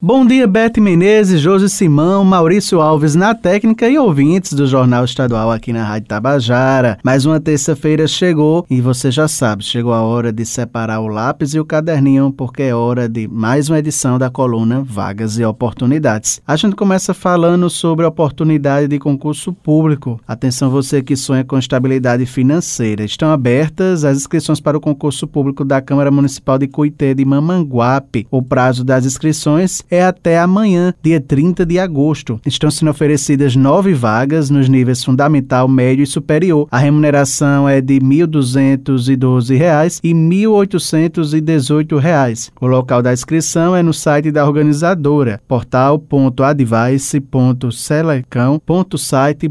Bom dia, Bete Menezes, Josi Simão, Maurício Alves na técnica e ouvintes do Jornal Estadual aqui na Rádio Tabajara. Mais uma terça-feira chegou e você já sabe, chegou a hora de separar o lápis e o caderninho, porque é hora de mais uma edição da coluna Vagas e Oportunidades. A gente começa falando sobre oportunidade de concurso público. Atenção você que sonha com estabilidade financeira. Estão abertas as inscrições para o concurso público da Câmara Municipal de Cuité de Mamanguape. O prazo das inscrições é até amanhã, dia 30 de agosto. Estão sendo oferecidas nove vagas nos níveis fundamental, médio e superior. A remuneração é de R$ 1.212 e R$ 1.818. O local da inscrição é no site da organizadora, portal.advice.selecão.site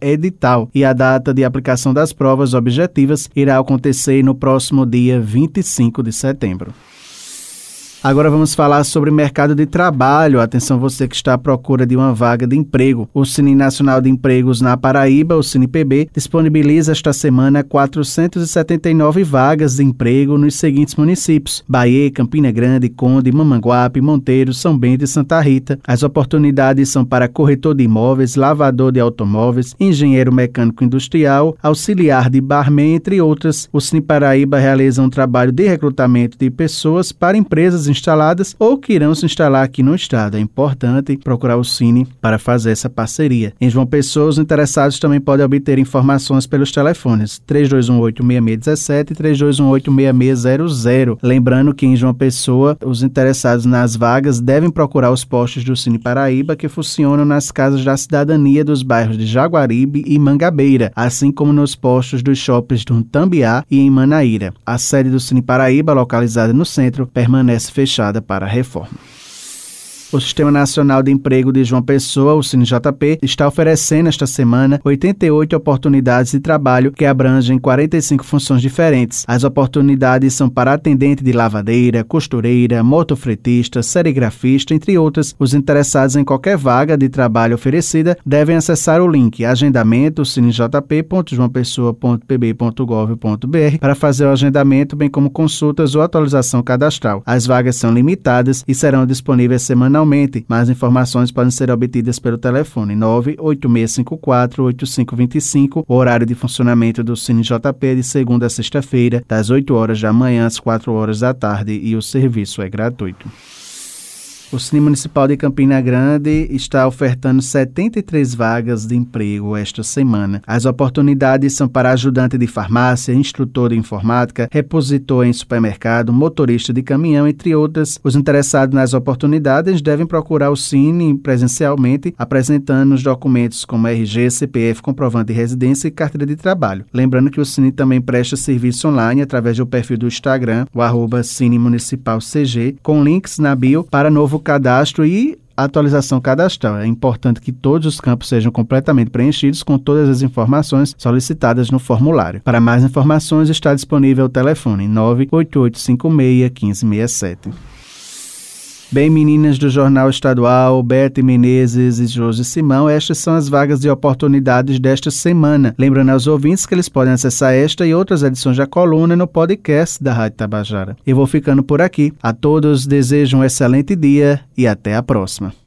edital e a data de aplicação das provas objetivas irá acontecer no próximo dia 25 de setembro. Agora vamos falar sobre mercado de trabalho. Atenção você que está à procura de uma vaga de emprego. O Cine Nacional de Empregos na Paraíba, o CinePB, disponibiliza esta semana 479 vagas de emprego nos seguintes municípios: Bahia, Campina Grande, Conde, Mamanguape, Monteiro, São Bento e Santa Rita. As oportunidades são para corretor de imóveis, lavador de automóveis, engenheiro mecânico industrial, auxiliar de barman, entre outras. O Cine Paraíba realiza um trabalho de recrutamento de pessoas para empresas instaladas ou que irão se instalar aqui no estado. É importante procurar o Cine para fazer essa parceria. Em João Pessoa, os interessados também podem obter informações pelos telefones 3218-6617 e 3218-6600. Lembrando que em João Pessoa, os interessados nas vagas devem procurar os postos do Cine Paraíba que funcionam nas casas da cidadania dos bairros de Jaguaribe e Mangabeira, assim como nos postos dos shoppings do Tambiá e em Manaíra. A sede do Cine Paraíba, localizada no centro, permanece fechada fechada para a reforma. O Sistema Nacional de Emprego de João Pessoa, o SINJP, está oferecendo esta semana 88 oportunidades de trabalho que abrangem 45 funções diferentes. As oportunidades são para atendente de lavadeira, costureira, motofretista, serigrafista, entre outras. Os interessados em qualquer vaga de trabalho oferecida devem acessar o link agendamento sinjp.joaopessoa.pb.gov.br para fazer o agendamento, bem como consultas ou atualização cadastral. As vagas são limitadas e serão disponíveis semanalmente semanalmente. Mais informações podem ser obtidas pelo telefone 986548525. O horário de funcionamento do Cine JP de segunda a sexta-feira, das 8 horas da manhã às 4 horas da tarde e o serviço é gratuito. O Cine Municipal de Campina Grande está ofertando 73 vagas de emprego esta semana. As oportunidades são para ajudante de farmácia, instrutor de informática, repositor em supermercado, motorista de caminhão, entre outras. Os interessados nas oportunidades devem procurar o Cine presencialmente, apresentando os documentos como RG, CPF, comprovante de residência e carteira de trabalho. Lembrando que o Cine também presta serviço online através do perfil do Instagram, o arroba Cine Municipal CG, com links na bio para novo cadastro e atualização cadastral. É importante que todos os campos sejam completamente preenchidos com todas as informações solicitadas no formulário. Para mais informações está disponível o telefone 98856 1567. Bem, meninas do Jornal Estadual, Bete Menezes e Josi Simão, estas são as vagas de oportunidades desta semana. Lembrando aos ouvintes que eles podem acessar esta e outras edições da coluna no podcast da Rádio Tabajara. Eu vou ficando por aqui. A todos desejo um excelente dia e até a próxima.